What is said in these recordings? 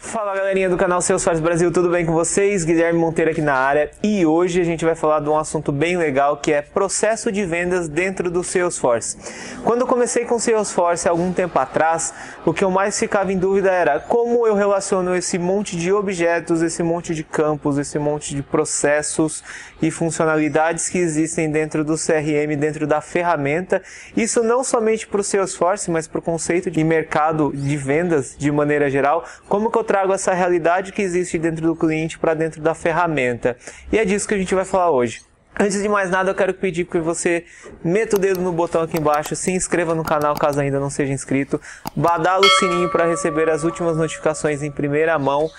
Fala galerinha do canal Salesforce Brasil, tudo bem com vocês? Guilherme Monteiro aqui na área e hoje a gente vai falar de um assunto bem legal que é processo de vendas dentro do Salesforce. Quando eu comecei com Salesforce algum tempo atrás, o que eu mais ficava em dúvida era como eu relaciono esse monte de objetos, esse monte de campos, esse monte de processos e funcionalidades que existem dentro do CRM, dentro da ferramenta. Isso não somente para o Salesforce, mas para o conceito de mercado de vendas de maneira geral. Como que eu trago essa realidade que existe dentro do cliente para dentro da ferramenta. E é disso que a gente vai falar hoje. Antes de mais nada, eu quero pedir que você meta o dedo no botão aqui embaixo, se inscreva no canal caso ainda não seja inscrito, badala o sininho para receber as últimas notificações em primeira mão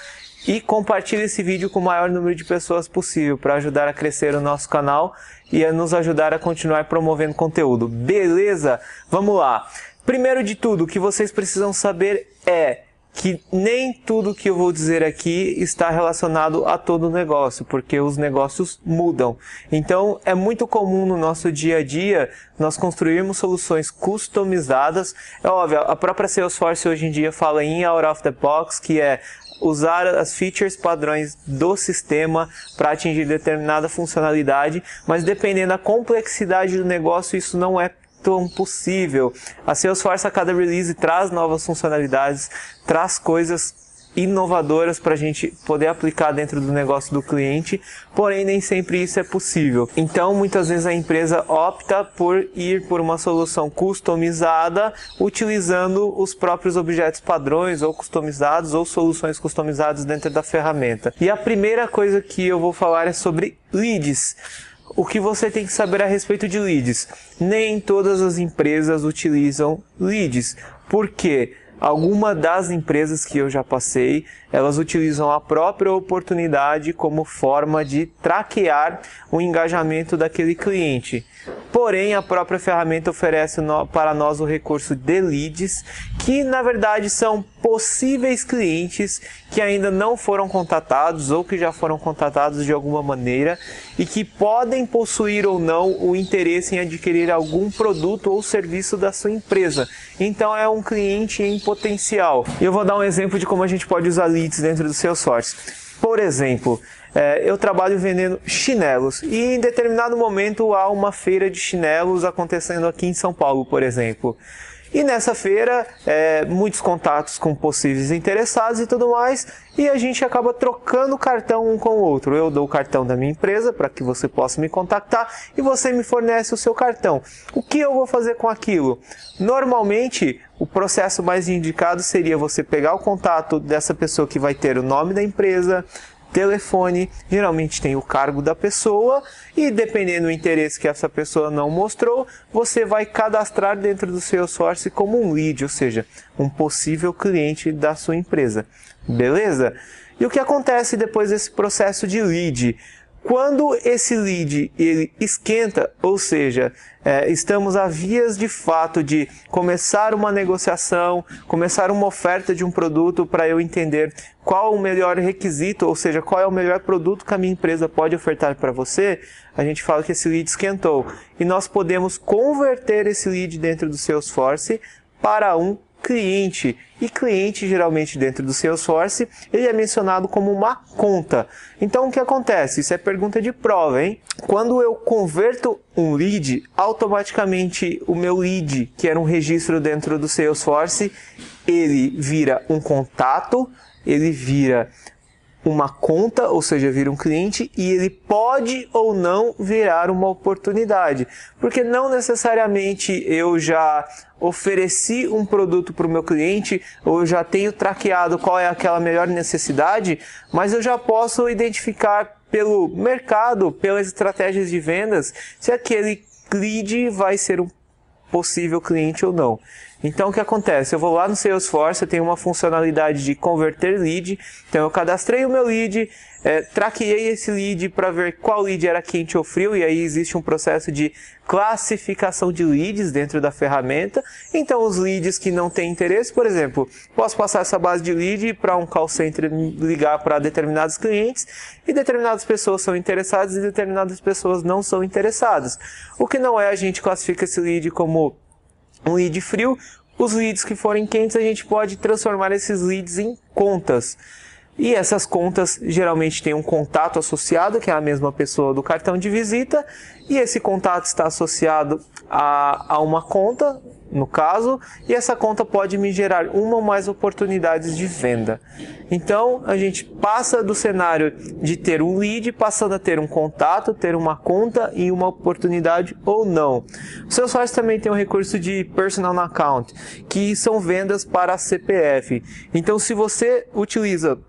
e compartilhe esse vídeo com o maior número de pessoas possível para ajudar a crescer o nosso canal e a nos ajudar a continuar promovendo conteúdo. Beleza? Vamos lá. Primeiro de tudo, o que vocês precisam saber é que nem tudo que eu vou dizer aqui está relacionado a todo negócio, porque os negócios mudam. Então, é muito comum no nosso dia a dia nós construirmos soluções customizadas. É óbvio, a própria Salesforce hoje em dia fala em out of the box, que é usar as features padrões do sistema para atingir determinada funcionalidade, mas dependendo da complexidade do negócio, isso não é possível. A Salesforce a cada release traz novas funcionalidades, traz coisas inovadoras para a gente poder aplicar dentro do negócio do cliente, porém nem sempre isso é possível. Então muitas vezes a empresa opta por ir por uma solução customizada, utilizando os próprios objetos padrões ou customizados ou soluções customizadas dentro da ferramenta. E a primeira coisa que eu vou falar é sobre leads o que você tem que saber a respeito de leads. Nem todas as empresas utilizam leads. Por quê? Alguma das empresas que eu já passei, elas utilizam a própria oportunidade como forma de traquear o engajamento daquele cliente. Porém, a própria ferramenta oferece para nós o recurso de leads, que na verdade são possíveis clientes que ainda não foram contatados ou que já foram contatados de alguma maneira e que podem possuir ou não o interesse em adquirir algum produto ou serviço da sua empresa. Então é um cliente em potencial. Eu vou dar um exemplo de como a gente pode usar leads dentro do Salesforce. Por exemplo, é, eu trabalho vendendo chinelos e em determinado momento há uma feira de chinelos acontecendo aqui em São Paulo, por exemplo. E nessa feira, é, muitos contatos com possíveis interessados e tudo mais, e a gente acaba trocando cartão um com o outro. Eu dou o cartão da minha empresa para que você possa me contactar e você me fornece o seu cartão. O que eu vou fazer com aquilo? Normalmente, o processo mais indicado seria você pegar o contato dessa pessoa que vai ter o nome da empresa, telefone, geralmente tem o cargo da pessoa e dependendo do interesse que essa pessoa não mostrou, você vai cadastrar dentro do seu source como um lead, ou seja, um possível cliente da sua empresa. Beleza? E o que acontece depois desse processo de lead? Quando esse lead ele esquenta, ou seja, é, estamos a vias de fato de começar uma negociação, começar uma oferta de um produto para eu entender qual o melhor requisito, ou seja, qual é o melhor produto que a minha empresa pode ofertar para você, a gente fala que esse lead esquentou. E nós podemos converter esse lead dentro do Salesforce para um cliente. E cliente, geralmente dentro do Salesforce, ele é mencionado como uma conta. Então o que acontece? Isso é pergunta de prova, hein? Quando eu converto um lead, automaticamente o meu lead, que era um registro dentro do Salesforce, ele vira um contato, ele vira uma conta, ou seja, vira um cliente, e ele pode ou não virar uma oportunidade. Porque não necessariamente eu já ofereci um produto para o meu cliente, ou eu já tenho traqueado qual é aquela melhor necessidade, mas eu já posso identificar pelo mercado, pelas estratégias de vendas, se aquele lead vai ser um possível cliente ou não. Então o que acontece? Eu vou lá no Salesforce, eu tenho uma funcionalidade de converter lead. Então eu cadastrei o meu lead, é, traqueei esse lead para ver qual lead era quente ou frio, e aí existe um processo de classificação de leads dentro da ferramenta. Então os leads que não têm interesse, por exemplo, posso passar essa base de lead para um call center ligar para determinados clientes e determinadas pessoas são interessadas e determinadas pessoas não são interessadas. O que não é a gente classifica esse lead como um lead frio, os leads que forem quentes a gente pode transformar esses leads em contas. E essas contas geralmente têm um contato associado, que é a mesma pessoa do cartão de visita, e esse contato está associado a, a uma conta, no caso, e essa conta pode me gerar uma ou mais oportunidades de venda. Então a gente passa do cenário de ter um lead, passando a ter um contato, ter uma conta e uma oportunidade ou não. O Salesforce também tem um recurso de personal account, que são vendas para CPF. Então se você utiliza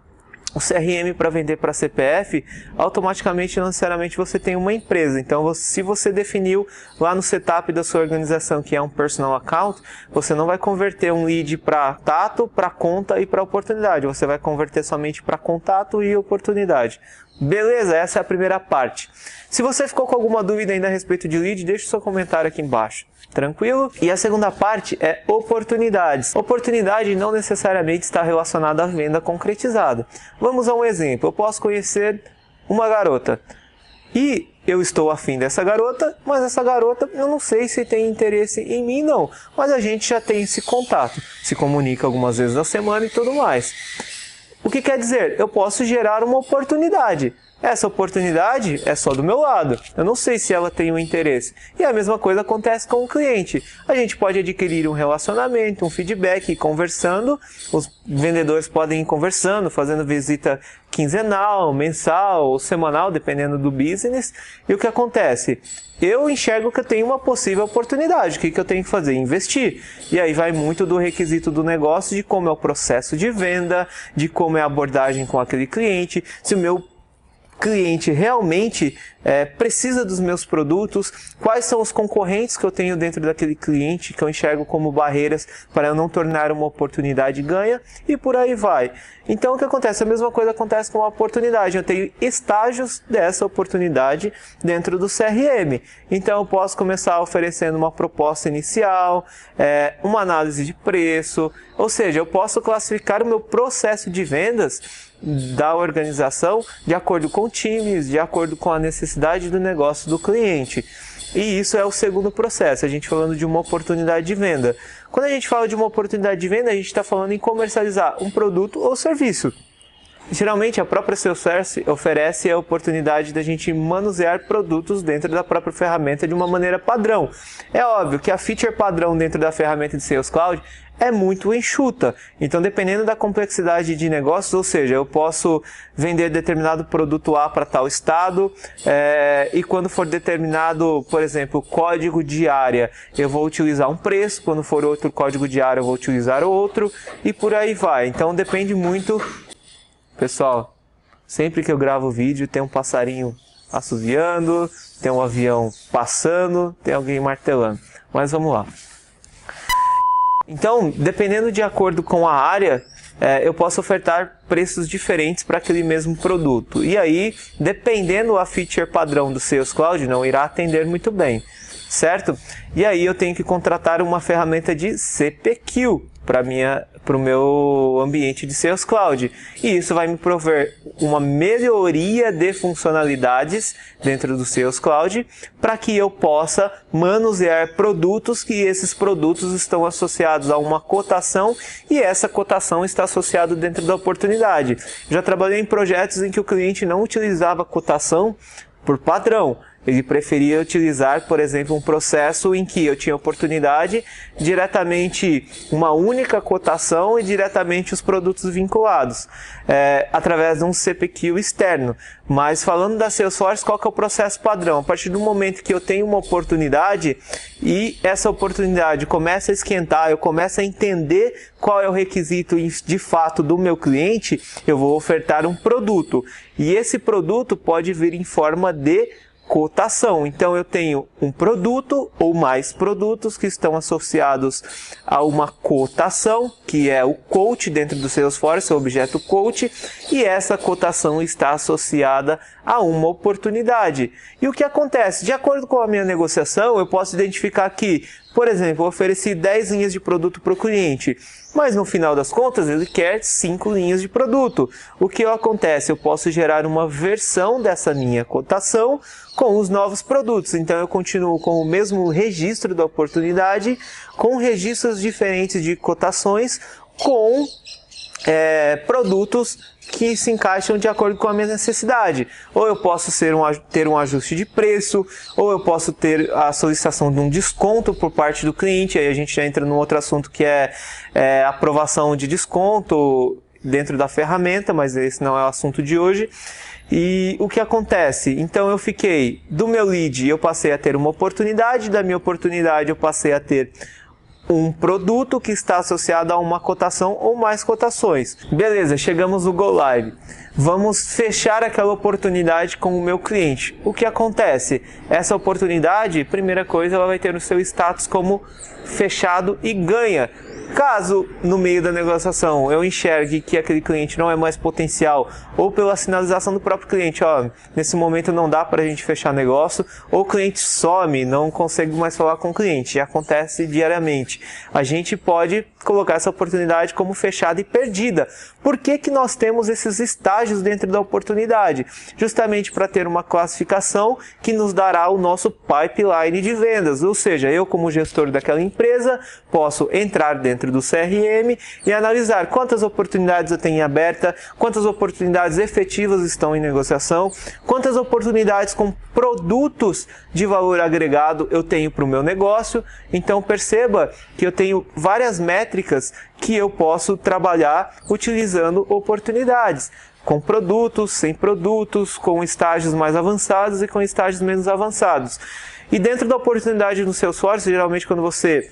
o CRM para vender para CPF, automaticamente, não necessariamente você tem uma empresa. Então, se você definiu lá no setup da sua organização que é um personal account, você não vai converter um lead para tato, para conta e para oportunidade. Você vai converter somente para contato e oportunidade. Beleza, essa é a primeira parte. Se você ficou com alguma dúvida ainda a respeito de lead, deixe seu comentário aqui embaixo. Tranquilo? E a segunda parte é oportunidades. Oportunidade não necessariamente está relacionada à venda concretizada. Vamos a um exemplo. Eu posso conhecer uma garota e eu estou afim dessa garota, mas essa garota eu não sei se tem interesse em mim não. Mas a gente já tem esse contato, se comunica algumas vezes na semana e tudo mais. O que quer dizer? Eu posso gerar uma oportunidade. Essa oportunidade é só do meu lado. Eu não sei se ela tem um interesse. E a mesma coisa acontece com o cliente. A gente pode adquirir um relacionamento, um feedback, conversando. Os vendedores podem ir conversando, fazendo visita quinzenal, mensal ou semanal, dependendo do business. E o que acontece? Eu enxergo que eu tenho uma possível oportunidade. O que, que eu tenho que fazer? Investir. E aí vai muito do requisito do negócio, de como é o processo de venda, de como é a abordagem com aquele cliente, se o meu cliente realmente é, precisa dos meus produtos, quais são os concorrentes que eu tenho dentro daquele cliente que eu enxergo como barreiras para eu não tornar uma oportunidade ganha e por aí vai. Então o que acontece? A mesma coisa acontece com a oportunidade. Eu tenho estágios dessa oportunidade dentro do CRM. Então eu posso começar oferecendo uma proposta inicial, é, uma análise de preço, ou seja, eu posso classificar o meu processo de vendas da organização de acordo com times, de acordo com a necessidade do negócio do cliente. E isso é o segundo processo, a gente falando de uma oportunidade de venda. Quando a gente fala de uma oportunidade de venda, a gente está falando em comercializar um produto ou serviço. Geralmente a própria Salesforce oferece a oportunidade da gente manusear produtos dentro da própria ferramenta de uma maneira padrão. É óbvio que a feature padrão dentro da ferramenta de Sales Cloud é muito enxuta. Então, dependendo da complexidade de negócios, ou seja, eu posso vender determinado produto A para tal estado, é, e quando for determinado, por exemplo, código de área, eu vou utilizar um preço, quando for outro código de área, eu vou utilizar outro, e por aí vai. Então, depende muito. Pessoal, sempre que eu gravo vídeo, tem um passarinho assoviando, tem um avião passando, tem alguém martelando. Mas vamos lá. Então, dependendo de acordo com a área, é, eu posso ofertar preços diferentes para aquele mesmo produto. E aí, dependendo a feature padrão do Sales Cloud, não irá atender muito bem, certo? E aí eu tenho que contratar uma ferramenta de CPQ para minha para o meu ambiente de Sales Cloud. E isso vai me prover uma melhoria de funcionalidades dentro do Sales Cloud para que eu possa manusear produtos que esses produtos estão associados a uma cotação e essa cotação está associada dentro da oportunidade. Já trabalhei em projetos em que o cliente não utilizava cotação por padrão, ele preferia utilizar, por exemplo, um processo em que eu tinha oportunidade diretamente uma única cotação e diretamente os produtos vinculados, é, através de um CPQ externo. Mas falando da Salesforce, qual que é o processo padrão? A partir do momento que eu tenho uma oportunidade e essa oportunidade começa a esquentar, eu começo a entender qual é o requisito de fato do meu cliente, eu vou ofertar um produto. E esse produto pode vir em forma de cotação. Então eu tenho um produto ou mais produtos que estão associados a uma cotação, que é o quote dentro do Salesforce, o objeto quote, e essa cotação está associada a uma oportunidade. E o que acontece? De acordo com a minha negociação, eu posso identificar que, por exemplo, eu ofereci 10 linhas de produto para o cliente, mas no final das contas ele quer 5 linhas de produto. O que acontece? Eu posso gerar uma versão dessa minha cotação com os novos produtos. Então eu continuo com o mesmo registro da oportunidade, com registros diferentes de cotações, com é, produtos que se encaixam de acordo com a minha necessidade. Ou eu posso ser um, ter um ajuste de preço, ou eu posso ter a solicitação de um desconto por parte do cliente. Aí a gente já entra num outro assunto que é, é aprovação de desconto dentro da ferramenta, mas esse não é o assunto de hoje. E o que acontece? Então eu fiquei do meu lead, eu passei a ter uma oportunidade, da minha oportunidade eu passei a ter um produto que está associado a uma cotação ou mais cotações. Beleza, chegamos no Go Live. Vamos fechar aquela oportunidade com o meu cliente. O que acontece? Essa oportunidade, primeira coisa, ela vai ter o seu status como fechado e ganha Caso no meio da negociação eu enxergue que aquele cliente não é mais potencial, ou pela sinalização do próprio cliente, ó, nesse momento não dá para a gente fechar negócio, ou o cliente some, não consegue mais falar com o cliente, e acontece diariamente. A gente pode colocar essa oportunidade como fechada e perdida. Por que, que nós temos esses estágios dentro da oportunidade? Justamente para ter uma classificação que nos dará o nosso pipeline de vendas, ou seja, eu como gestor daquela empresa posso entrar dentro dentro do CRM e analisar quantas oportunidades eu tenho aberta, quantas oportunidades efetivas estão em negociação, quantas oportunidades com produtos de valor agregado eu tenho para o meu negócio. Então perceba que eu tenho várias métricas que eu posso trabalhar utilizando oportunidades com produtos, sem produtos, com estágios mais avançados e com estágios menos avançados. E dentro da oportunidade no Salesforce, geralmente quando você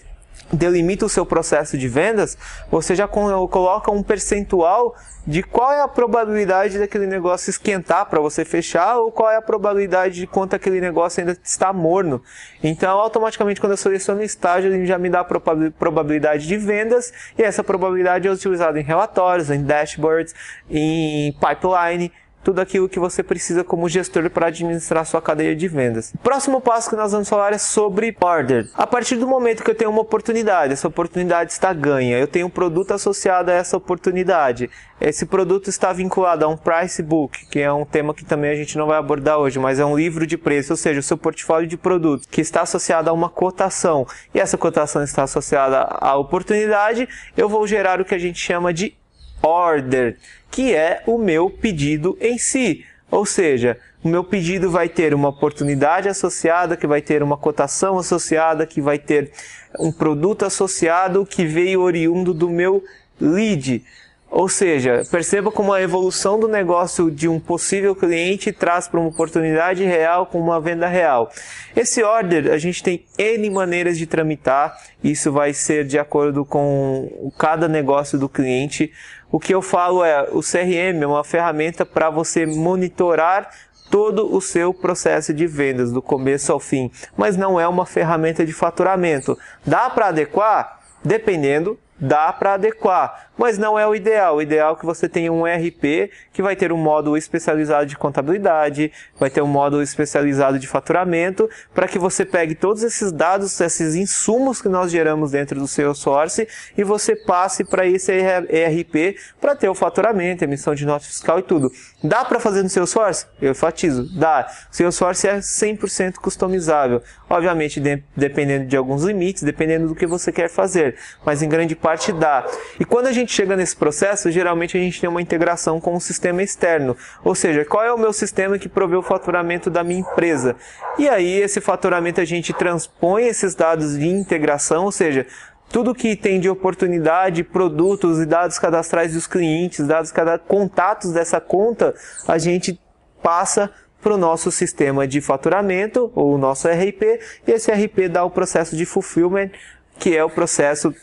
delimita o seu processo de vendas, você já coloca um percentual de qual é a probabilidade daquele negócio esquentar para você fechar ou qual é a probabilidade de quanto aquele negócio ainda está morno. Então, automaticamente, quando eu seleciono estágio, ele já me dá a probabilidade de vendas e essa probabilidade é utilizada em relatórios, em dashboards, em pipeline tudo aquilo que você precisa como gestor para administrar sua cadeia de vendas. Próximo passo que nós vamos falar é sobre order. A partir do momento que eu tenho uma oportunidade, essa oportunidade está ganha, eu tenho um produto associado a essa oportunidade. Esse produto está vinculado a um price book, que é um tema que também a gente não vai abordar hoje, mas é um livro de preço, ou seja, o seu portfólio de produtos, que está associado a uma cotação. E essa cotação está associada à oportunidade, eu vou gerar o que a gente chama de order, que é o meu pedido em si. Ou seja, o meu pedido vai ter uma oportunidade associada, que vai ter uma cotação associada, que vai ter um produto associado que veio oriundo do meu lead. Ou seja, perceba como a evolução do negócio de um possível cliente traz para uma oportunidade real com uma venda real. Esse order a gente tem N maneiras de tramitar, isso vai ser de acordo com cada negócio do cliente. O que eu falo é, o CRM é uma ferramenta para você monitorar todo o seu processo de vendas, do começo ao fim, mas não é uma ferramenta de faturamento. Dá para adequar? Dependendo dá para adequar, mas não é o ideal. O ideal é que você tenha um ERP que vai ter um módulo especializado de contabilidade, vai ter um módulo especializado de faturamento, para que você pegue todos esses dados, esses insumos que nós geramos dentro do seu source e você passe para esse ERP para ter o faturamento, emissão de nota fiscal e tudo. Dá para fazer no seu source? Eu enfatizo, dá. O seu source é 100% customizável. Obviamente, de, dependendo de alguns limites, dependendo do que você quer fazer, mas em grande parte parte dá. E quando a gente chega nesse processo, geralmente a gente tem uma integração com um sistema externo. Ou seja, qual é o meu sistema que provê o faturamento da minha empresa? E aí, esse faturamento a gente transpõe esses dados de integração, ou seja, tudo que tem de oportunidade, produtos e dados cadastrais dos clientes, dados contatos dessa conta, a gente passa para o nosso sistema de faturamento, ou o nosso RP, e esse RP dá o processo de fulfillment, que é o processo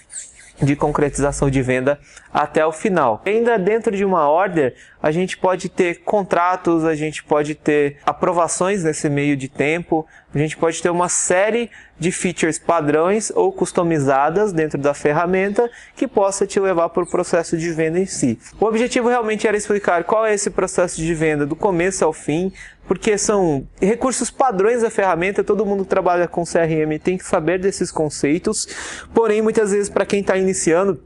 de concretização de venda até o final. Ainda dentro de uma order, a gente pode ter contratos, a gente pode ter aprovações nesse meio de tempo, a gente pode ter uma série de features padrões ou customizadas dentro da ferramenta que possa te levar para o processo de venda em si. O objetivo realmente era explicar qual é esse processo de venda do começo ao fim, porque são recursos padrões da ferramenta, todo mundo que trabalha com CRM tem que saber desses conceitos, porém muitas vezes para quem está iniciando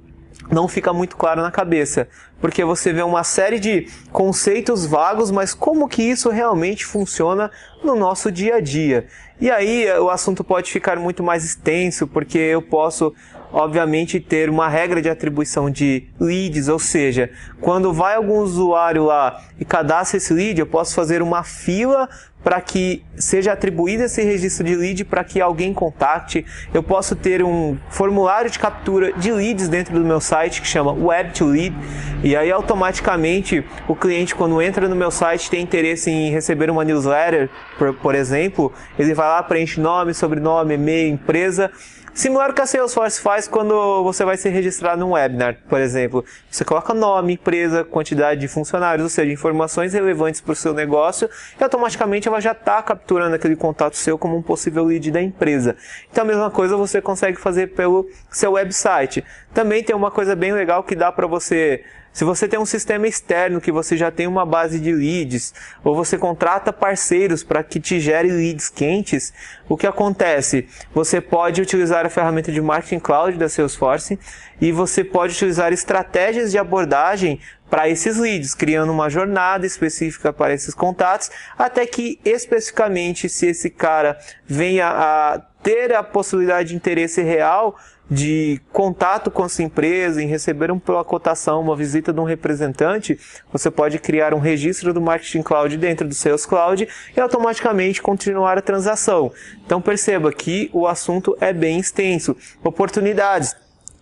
não fica muito claro na cabeça, porque você vê uma série de conceitos vagos, mas como que isso realmente funciona no nosso dia a dia? E aí o assunto pode ficar muito mais extenso, porque eu posso obviamente ter uma regra de atribuição de leads, ou seja, quando vai algum usuário lá e cadastra esse lead, eu posso fazer uma fila para que seja atribuído esse registro de lead para que alguém contacte. Eu posso ter um formulário de captura de leads dentro do meu site que chama Web to Lead e aí automaticamente o cliente quando entra no meu site tem interesse em receber uma newsletter, por, por exemplo, ele vai lá preenche nome, sobrenome, e-mail, empresa Similar ao que a Salesforce faz quando você vai se registrar num webinar, por exemplo. Você coloca nome, empresa, quantidade de funcionários, ou seja, informações relevantes para o seu negócio e automaticamente ela já está capturando aquele contato seu como um possível lead da empresa. Então a mesma coisa você consegue fazer pelo seu website. Também tem uma coisa bem legal que dá para você se você tem um sistema externo que você já tem uma base de leads, ou você contrata parceiros para que te gere leads quentes, o que acontece? Você pode utilizar a ferramenta de Marketing Cloud da Salesforce e você pode utilizar estratégias de abordagem para esses leads, criando uma jornada específica para esses contatos, até que especificamente se esse cara venha a ter a possibilidade de interesse real de contato com essa empresa, em receber uma cotação, uma visita de um representante, você pode criar um registro do Marketing Cloud dentro do Sales Cloud e automaticamente continuar a transação. Então perceba que o assunto é bem extenso. Oportunidades.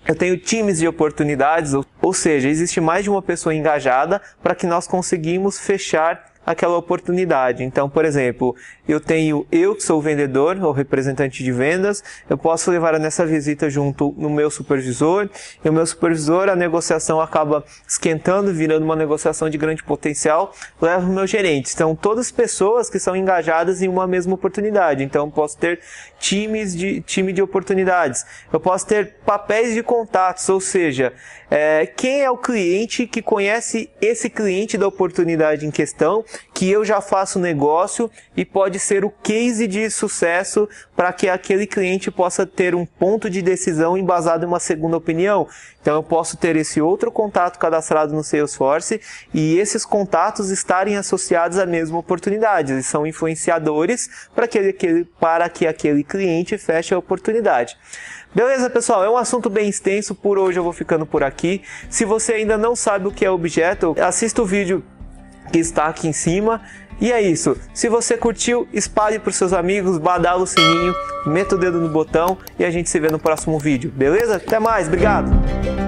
Eu tenho times de oportunidades, ou seja, existe mais de uma pessoa engajada para que nós conseguimos fechar aquela oportunidade. Então, por exemplo, eu tenho eu que sou o vendedor ou representante de vendas, eu posso levar nessa visita junto no meu supervisor, e o meu supervisor, a negociação acaba esquentando, virando uma negociação de grande potencial, leva o meu gerente. Então, todas pessoas que são engajadas em uma mesma oportunidade. Então, eu posso ter times de time de oportunidades. Eu posso ter papéis de contatos, ou seja, é, quem é o cliente que conhece esse cliente da oportunidade em questão, que eu já faço negócio e pode ser o case de sucesso para que aquele cliente possa ter um ponto de decisão embasado em uma segunda opinião. Então eu posso ter esse outro contato cadastrado no Salesforce e esses contatos estarem associados à mesma oportunidade. Eles são influenciadores para que, aquele, para que aquele cliente feche a oportunidade. Beleza, pessoal? É um assunto bem extenso. Por hoje eu vou ficando por aqui. Se você ainda não sabe o que é objeto, assista o vídeo que está aqui em cima. E é isso. Se você curtiu, espalhe para os seus amigos, badala o sininho, meta o dedo no botão e a gente se vê no próximo vídeo. Beleza? Até mais, obrigado!